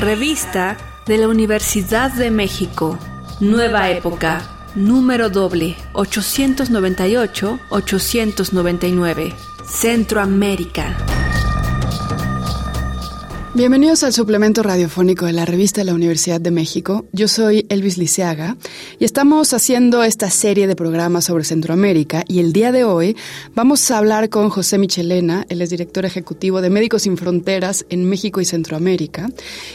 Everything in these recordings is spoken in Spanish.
Revista de la Universidad de México. Nueva época. Número doble 898-899. Centroamérica. Bienvenidos al suplemento radiofónico de la revista de la Universidad de México. Yo soy Elvis Liceaga y estamos haciendo esta serie de programas sobre Centroamérica y el día de hoy vamos a hablar con José Michelena, él es director ejecutivo de Médicos Sin Fronteras en México y Centroamérica.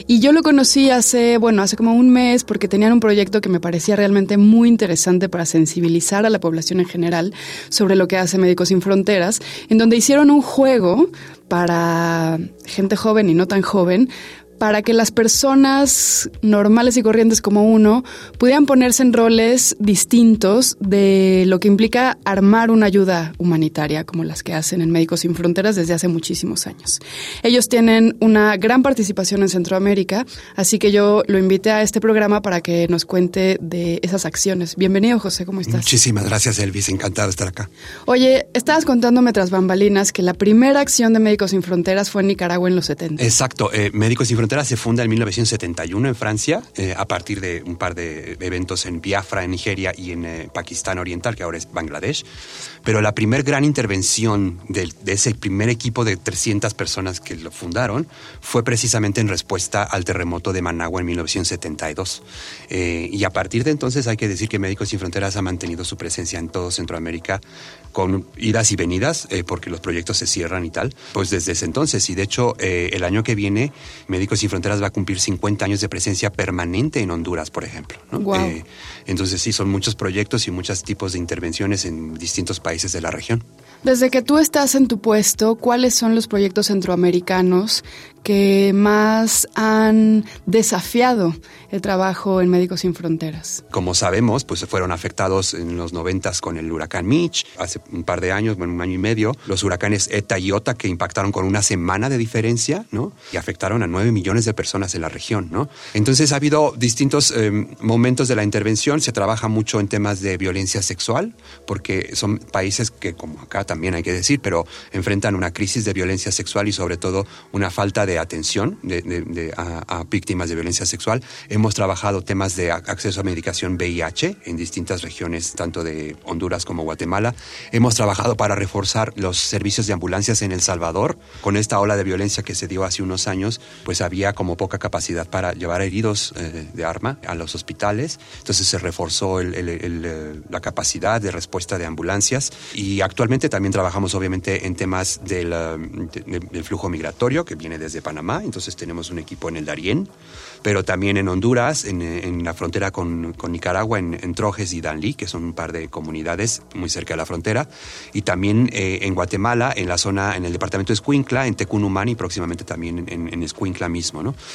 Y yo lo conocí hace, bueno, hace como un mes porque tenían un proyecto que me parecía realmente muy interesante para sensibilizar a la población en general sobre lo que hace Médicos Sin Fronteras, en donde hicieron un juego para gente joven y no tan joven para que las personas normales y corrientes como uno pudieran ponerse en roles distintos de lo que implica armar una ayuda humanitaria como las que hacen en Médicos Sin Fronteras desde hace muchísimos años. Ellos tienen una gran participación en Centroamérica, así que yo lo invité a este programa para que nos cuente de esas acciones. Bienvenido, José, ¿cómo estás? Muchísimas gracias, Elvis, encantado de estar acá. Oye, estabas contándome tras bambalinas que la primera acción de Médicos Sin Fronteras fue en Nicaragua en los 70. Exacto, eh, Médicos Sin Fronteras se funda en 1971 en Francia, eh, a partir de un par de eventos en Biafra, en Nigeria y en eh, Pakistán Oriental, que ahora es Bangladesh. Pero la primer gran intervención de, ese primer equipo de 300 personas que lo fundaron fue precisamente en respuesta al terremoto de Managua en 1972. Eh, y a partir de entonces hay que decir que Médicos Sin Fronteras ha mantenido su presencia en todo Centroamérica con idas y venidas, porque los proyectos se cierran y tal, pues desde ese entonces. Y de hecho, el año que viene, Médicos Sin Fronteras va a cumplir 50 años de presencia permanente en Honduras, por ejemplo. Eh, entonces sí, son muchos proyectos y muchos tipos de intervenciones en distintos países de la región. Desde que tú estás en tu puesto, ¿cuáles son los proyectos centroamericanos que más han desafiado el trabajo en Médicos Sin Fronteras? Como sabemos, pues fueron afectados en los noventas con el huracán Mitch, hace un par de años, bueno, un año y medio, los huracanes Eta y Ota que impactaron con una semana de diferencia, ¿no? Y afectaron a nueve millones de personas en la región, ¿no? Entonces ha habido distintos em, momentos de la intervención, se trabaja mucho en temas de violencia sexual, porque son países que, como acá también hay que decir, pero enfrentan una crisis de violencia sexual y sobre todo una falta de atención de, a, víctimas de violencia sexual. Hemos trabajado temas de acceso a medicación VIH en distintas regiones, tanto de Honduras como Guatemala. Hemos trabajado para reforzar los servicios de ambulancias en El Salvador. Con esta ola de violencia que se dio hace unos años, pues había como poca capacidad para llevar heridos eh, de arma a los hospitales. Entonces se reforzó eh, la capacidad de respuesta de ambulancias. Y actualmente también trabajamos obviamente en temas del, eh, del flujo migratorio que viene desde Panamá, entonces tenemos un equipo en el Darién, pero también en Honduras, en, la frontera con, Nicaragua, en, Trojes y Danlí, que son un par de comunidades muy cerca de la frontera, y también eh, en Guatemala, en la zona, en el departamento de Escuincla, en Tecunumán y próximamente también en, en Escuincla mismo.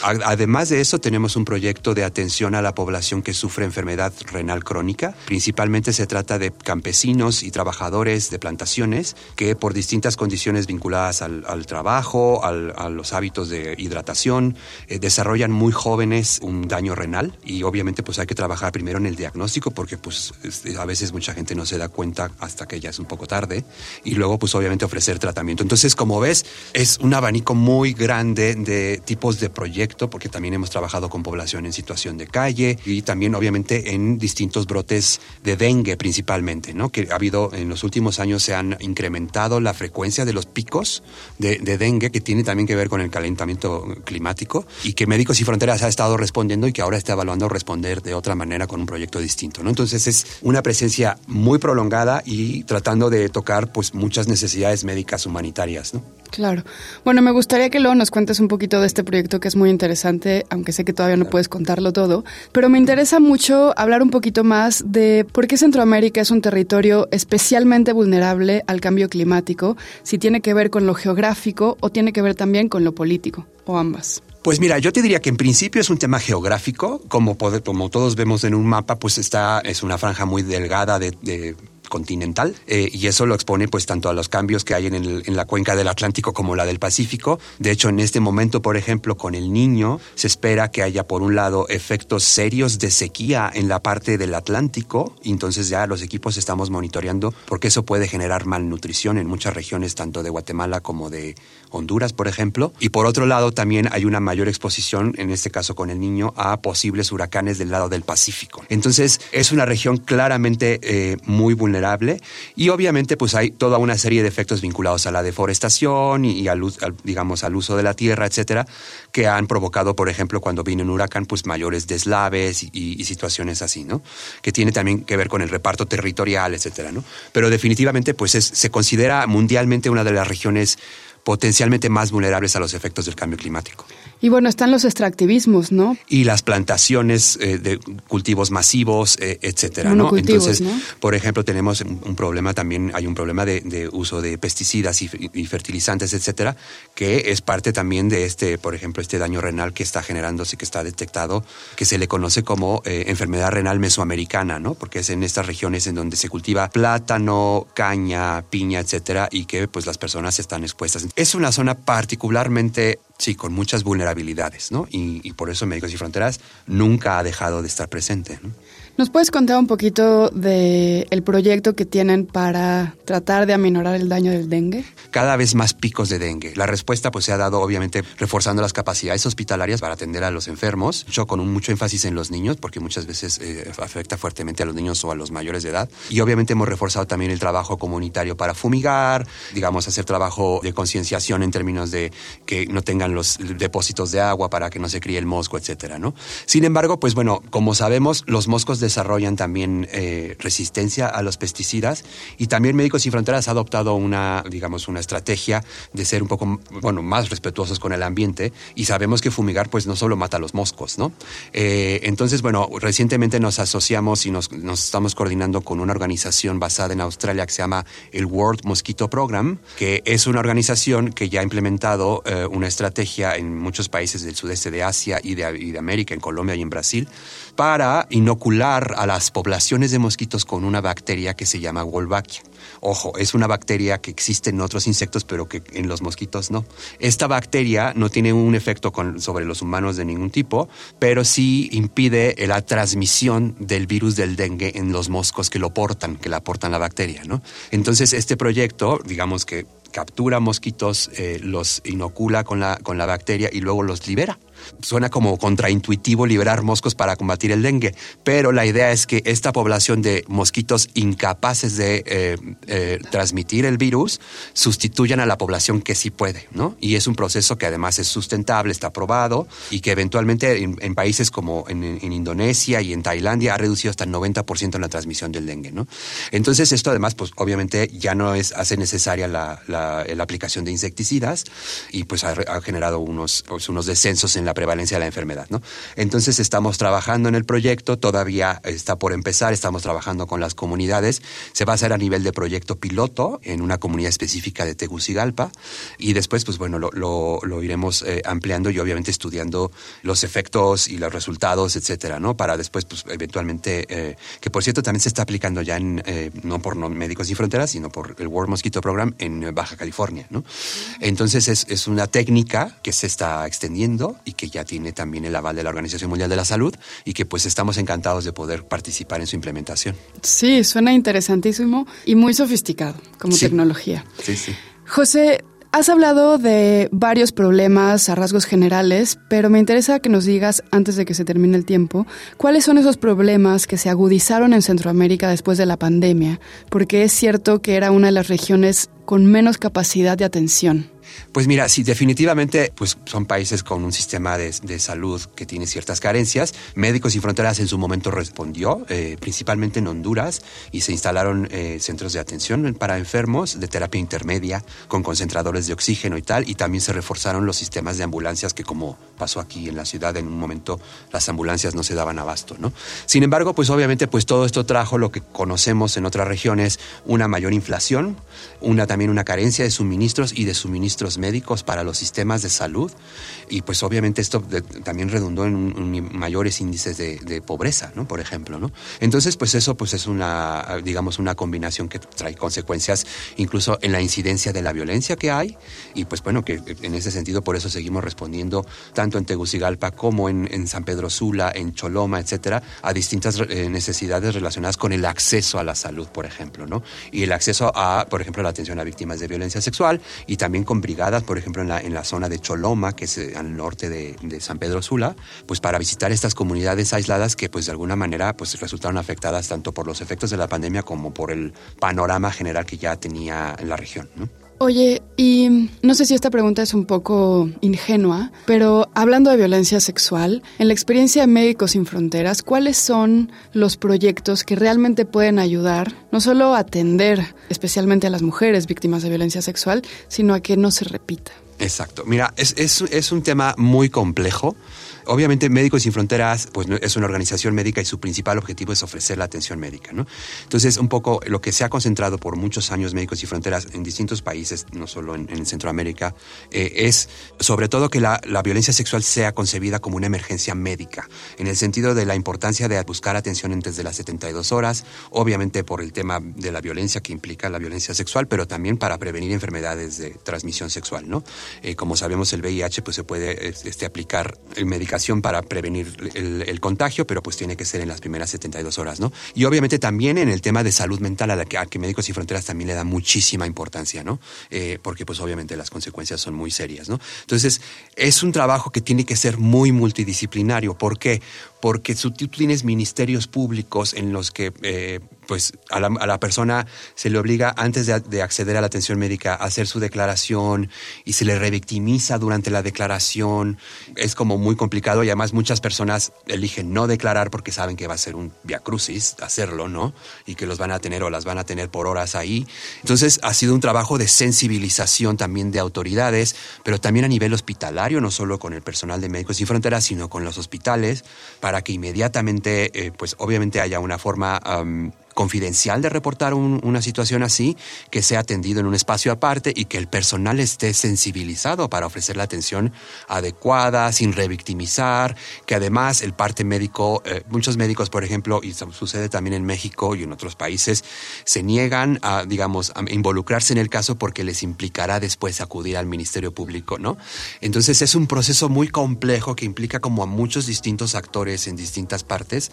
Además de eso, tenemos un proyecto de atención a la población que sufre enfermedad renal crónica. Principalmente se trata de campesinos y trabajadores de plantaciones que por distintas condiciones vinculadas al, trabajo, a los hábitos de hidratación, eh, desarrollan muy jóvenes un daño renal y obviamente pues hay que trabajar primero en el diagnóstico porque pues a veces mucha gente no se da cuenta hasta que ya es un poco tarde y luego pues obviamente ofrecer tratamiento. Entonces como ves es un abanico muy grande de tipos de proyecto porque también hemos trabajado con población en situación de calle y también obviamente en distintos brotes de dengue principalmente, ¿no? Que ha habido en los últimos años se han incrementado la frecuencia de los picos de, de dengue que tiene también que ver con el calentamiento climático y que Médicos y Fronteras ha estado respondiendo y que ahora está evaluando responder de otra manera con un proyecto distinto. ¿no? Entonces es una presencia muy prolongada y tratando de tocar pues muchas necesidades médicas humanitarias. ¿no? Claro. Bueno, me gustaría que luego nos cuentes un poquito de este proyecto que es muy interesante, aunque sé que todavía no puedes contarlo todo, pero me interesa mucho hablar un poquito más de por qué Centroamérica es un territorio especialmente vulnerable al cambio climático, si tiene que ver con lo geográfico o tiene que ver también con lo político, o ambas. Pues mira, yo te diría que en principio es un tema geográfico, como, como todos vemos en un mapa, pues está, es una franja muy delgada de, de continental eh, y eso lo expone pues tanto a los cambios que hay en, el, en, la cuenca del Atlántico como la del Pacífico. De hecho, en este momento, por ejemplo, con el niño, se espera que haya por un lado efectos serios de sequía en la parte del Atlántico, y entonces ya los equipos estamos monitoreando porque eso puede generar malnutrición en muchas regiones, tanto de Guatemala como de Honduras, por ejemplo. Y por otro lado, también hay una mayor exposición, en este caso con el niño, a posibles huracanes del lado del Pacífico. Entonces, es una región claramente eh, muy vulnerable y obviamente pues hay toda una serie de efectos vinculados a la deforestación y, al, digamos, al uso de la tierra, etcétera, que han provocado, por ejemplo, cuando viene un huracán, pues mayores deslaves y, situaciones así, ¿no? Que tiene también que ver con el reparto territorial, etcétera, ¿no? Pero definitivamente, pues se considera mundialmente una de las regiones potencialmente más vulnerables a los efectos del cambio climático. Y bueno, están los extractivismos, ¿no? Y las plantaciones eh, de cultivos masivos, eh, etcétera, ¿no? Entonces, por ejemplo, tenemos un problema también, hay un problema de, uso de pesticidas y, fertilizantes, etcétera, que es parte también de este, por ejemplo, este daño renal que está generándose, que está detectado, que se le conoce como eh, enfermedad renal mesoamericana, ¿no? Porque es en estas regiones en donde se cultiva plátano, caña, piña, etcétera, y que pues las personas están expuestas. Es una zona particularmente sí, con muchas vulnerabilidades, ¿no? Y, por eso Médicos y Fronteras nunca ha dejado de estar presente. ¿no? ¿Nos puedes contar un poquito del el proyecto que tienen para tratar de aminorar el daño del dengue? Cada vez más picos de dengue. La respuesta pues se ha dado obviamente reforzando las capacidades hospitalarias para atender a los enfermos, yo con un mucho énfasis en los niños porque muchas veces eh, afecta fuertemente a los niños o a los mayores de edad. Y obviamente hemos reforzado también el trabajo comunitario para fumigar, digamos hacer trabajo de concienciación en términos de que no tengan los depósitos de agua para que no se críe el mosco, etcétera, ¿no? Sin embargo, pues bueno, como sabemos, los moscos de desarrollan también eh, resistencia a los pesticidas y también Médicos Sin Fronteras ha adoptado una, digamos, una estrategia de ser un poco, bueno, más respetuosos con el ambiente y sabemos que fumigar pues no solo mata a los moscos, ¿no? Eh, entonces, bueno, recientemente nos asociamos y nos, nos, estamos coordinando con una organización basada en Australia que se llama el World Mosquito Program, que es una organización que ya ha implementado eh, una estrategia en muchos países del sudeste de Asia y de, y de América, en Colombia y en Brasil, para inocular a las poblaciones de mosquitos con una bacteria que se llama Wolbachia. Ojo, es una bacteria que existe en otros insectos, pero que en los mosquitos no. Esta bacteria no tiene un efecto sobre los humanos de ningún tipo, pero sí impide la transmisión del virus del dengue en los moscos que lo portan, que la portan la bacteria, ¿no? Entonces, este proyecto, digamos que captura mosquitos, eh, los inocula con la, con la bacteria y luego los libera suena como contraintuitivo liberar moscos para combatir el dengue, pero la idea es que esta población de mosquitos incapaces de eh, eh, transmitir el virus sustituyan a la población que sí puede, ¿no? Y es un proceso que además es sustentable, está probado y que eventualmente en, países como en, Indonesia y en Tailandia ha reducido hasta el 90% en la transmisión del dengue, ¿no? Entonces esto además, pues obviamente ya no es, hace necesaria la, aplicación de insecticidas y pues ha, generado unos, pues, unos descensos en la prevalencia de la enfermedad. ¿no? Entonces estamos trabajando en el proyecto, todavía está por empezar, estamos trabajando con las comunidades, se va a hacer a nivel de proyecto piloto en una comunidad específica de Tegucigalpa y después pues bueno, lo, lo, iremos eh, ampliando y obviamente estudiando los efectos y los resultados, etcétera, ¿no? Para después pues eventualmente, eh, que por cierto también se está aplicando ya en, eh, no por Médicos Sin Fronteras, sino por el World Mosquito Program en Baja California, ¿no? Entonces es, es una técnica que se está extendiendo y que ya tiene también el aval de la Organización Mundial de la Salud y que pues estamos encantados de poder participar en su implementación. Sí, suena interesantísimo y muy sofisticado como tecnología. Sí, sí. José, Has hablado de varios problemas a rasgos generales, pero me interesa que nos digas, antes de que se termine el tiempo, cuáles son esos problemas que se agudizaron en Centroamérica después de la pandemia, porque es cierto que era una de las regiones con menos capacidad de atención. Pues mira, sí, definitivamente pues son países con un sistema de, salud que tiene ciertas carencias. Médicos Sin Fronteras en su momento respondió, eh, principalmente en Honduras, y se instalaron eh, centros de atención para enfermos de terapia intermedia con concentradores de oxígeno y tal, y también se reforzaron los sistemas de ambulancias que como pasó aquí en la ciudad, en un momento las ambulancias no se daban abasto, ¿no? Sin embargo, pues obviamente pues todo esto trajo lo que conocemos en otras regiones, una mayor inflación, una también una carencia de suministros y de suministros médicos para los sistemas de salud y pues obviamente esto también redundó en mayores índices de, pobreza, ¿no? Por ejemplo, ¿no? Entonces pues eso pues es una, digamos, una combinación que trae consecuencias incluso en la incidencia de la violencia que hay y pues bueno, que en ese sentido por eso seguimos respondiendo tanto en Tegucigalpa como en, San Pedro Sula, en Choloma, etcétera, a distintas eh, necesidades relacionadas con el acceso a la salud, por ejemplo, ¿no? Y el acceso a, por ejemplo, la atención a víctimas de violencia sexual y también con brigadas, por ejemplo, en la, en la zona de Choloma, que es eh, al norte de, de, San Pedro Sula, pues para visitar estas comunidades aisladas que pues de alguna manera pues resultaron afectadas tanto por los efectos de la pandemia como por el panorama general que ya tenía en la región. ¿no? Oye, y no sé si esta pregunta es un poco ingenua, pero hablando de violencia sexual, en la experiencia de Médicos Sin Fronteras, ¿cuáles son los proyectos que realmente pueden ayudar no solo a atender especialmente a las mujeres víctimas de violencia sexual, sino a que no se repita? Exacto. Mira, es, es, es un tema muy complejo obviamente Médicos Sin Fronteras pues, es una organización médica y su principal objetivo es ofrecer la atención médica. ¿no? Entonces, un poco lo que se ha concentrado por muchos años Médicos Sin Fronteras en distintos países, no solo en, Centroamérica, eh, es sobre todo que la, la, violencia sexual sea concebida como una emergencia médica, en el sentido de la importancia de buscar atención antes de las 72 horas, obviamente por el tema de la violencia que implica la violencia sexual, pero también para prevenir enfermedades de transmisión sexual. ¿no? Eh, como sabemos, el VIH pues, se puede este, aplicar en medicación para prevenir el, contagio, pero pues tiene que ser en las primeras 72 horas, ¿no? Y obviamente también en el tema de salud mental a la que, Médicos y Fronteras también le da muchísima importancia, ¿no? Eh, porque pues obviamente las consecuencias son muy serias, ¿no? Entonces, es un trabajo que tiene que ser muy multidisciplinario. ¿Por qué? Porque tú tienes ministerios públicos en los que... Eh, pues a la, persona se le obliga antes de, acceder a la atención médica a hacer su declaración y se le revictimiza durante la declaración. Es como muy complicado y además muchas personas eligen no declarar porque saben que va a ser un crucis hacerlo, ¿no? Y que los van a tener o las van a tener por horas ahí. Entonces ha sido un trabajo de sensibilización también de autoridades, pero también a nivel hospitalario, no solo con el personal de Médicos Sin Fronteras, sino con los hospitales, para que inmediatamente, eh, pues obviamente haya una forma confidencial de reportar una situación así, que sea atendido en un espacio aparte y que el personal esté sensibilizado para ofrecer la atención adecuada, sin revictimizar, que además el parte médico, eh, muchos médicos, por ejemplo, y sucede también en México y en otros países, se niegan a, digamos, a involucrarse en el caso porque les implicará después acudir al Ministerio Público, ¿no? Entonces es un proceso muy complejo que implica como a muchos distintos actores en distintas partes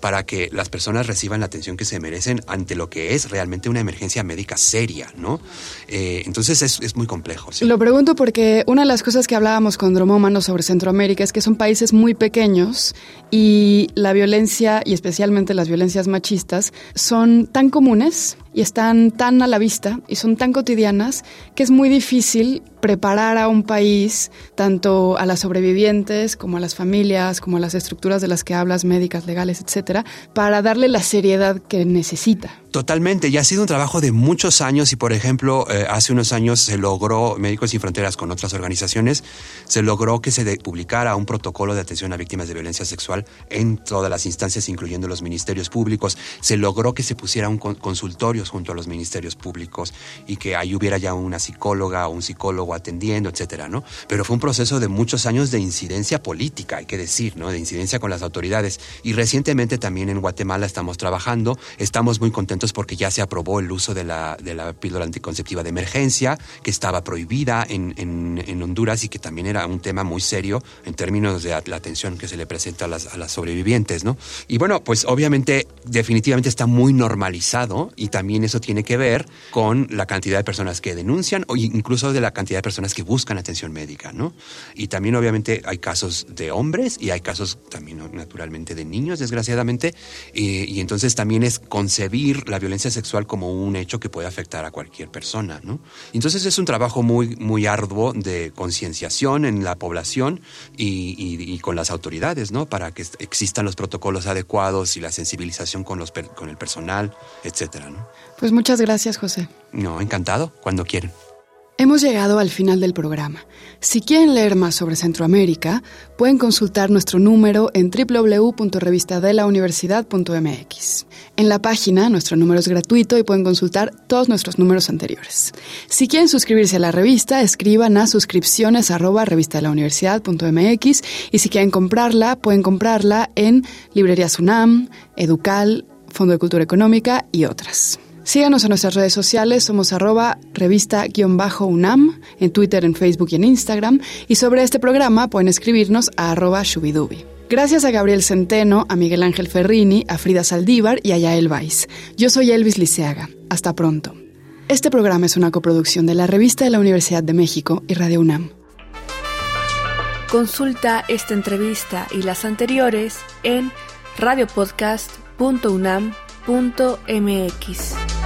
para que las personas reciban la atención que se merecen ante lo que es realmente una emergencia médica seria, ¿no? Eh, entonces es, muy complejo. Lo pregunto porque una de las cosas que hablábamos con Dromómano sobre Centroamérica es que son países muy pequeños y la violencia, y especialmente las violencias machistas, son tan comunes y están tan a la vista y son tan cotidianas que es muy difícil preparar a un país, tanto a las sobrevivientes como a las familias, como a las estructuras de las que hablas, médicas, legales, etcétera, para darle la seriedad que necesita. Totalmente, y ha sido un trabajo de muchos años y por ejemplo, eh, hace unos años se logró, Médicos Sin Fronteras con otras organizaciones, se logró que se publicara un protocolo de atención a víctimas de violencia sexual en todas las instancias, incluyendo los ministerios públicos. Se logró que se pusiera un junto a los ministerios públicos y que ahí hubiera ya una psicóloga o un psicólogo atendiendo, etcétera, ¿no? Pero fue un proceso de muchos años de incidencia política, hay que decir, ¿no? De incidencia con las autoridades. Y recientemente también en Guatemala estamos trabajando, estamos muy contentos porque ya se aprobó el uso de la, de la píldora anticonceptiva de emergencia, que estaba prohibida en, en, Honduras y que también era un tema muy serio en términos de la atención que se le presenta a las, a las sobrevivientes, ¿no? Y bueno, pues obviamente, definitivamente está muy normalizado y también eso tiene que ver con la cantidad de personas que denuncian o incluso de la cantidad de personas que buscan atención médica, ¿no? Y también obviamente hay casos de hombres y hay casos también naturalmente de niños, desgraciadamente, y, y entonces también es concebir la violencia sexual como un hecho que puede afectar a cualquier persona, ¿no? Entonces es un trabajo muy, muy arduo de concienciación en la población y, con las autoridades, ¿no? Para que existan los protocolos adecuados y la sensibilización con, los, con el personal, etcétera, ¿no? Pues muchas gracias, José. No, encantado, cuando quieran. Hemos llegado al final del programa. Si quieren leer más sobre Centroamérica, pueden consultar nuestro número en www.revistadelauniversidad.mx. En la página, nuestro número es gratuito y pueden consultar todos nuestros números anteriores. Si quieren suscribirse a la revista, escriban a suscripciones arroba revistadelauniversidad.mx y si quieren comprarla, pueden comprarla en Librerías UNAM, Educal, Fondo de Cultura Económica y otras. Síganos en nuestras redes sociales, somos arroba revista-unam, en Twitter, en Facebook y en Instagram. Y sobre este programa pueden escribirnos a arroba shubidubi. Gracias a Gabriel Centeno, a Miguel Ángel Ferrini, a Frida Saldívar y a Yael Weiss. Yo soy Elvis Liceaga. Hasta pronto. Este programa es una coproducción de la Revista de la Universidad de México y Radio UNAM. Consulta esta entrevista y las anteriores en radiopodcast.unam.mx.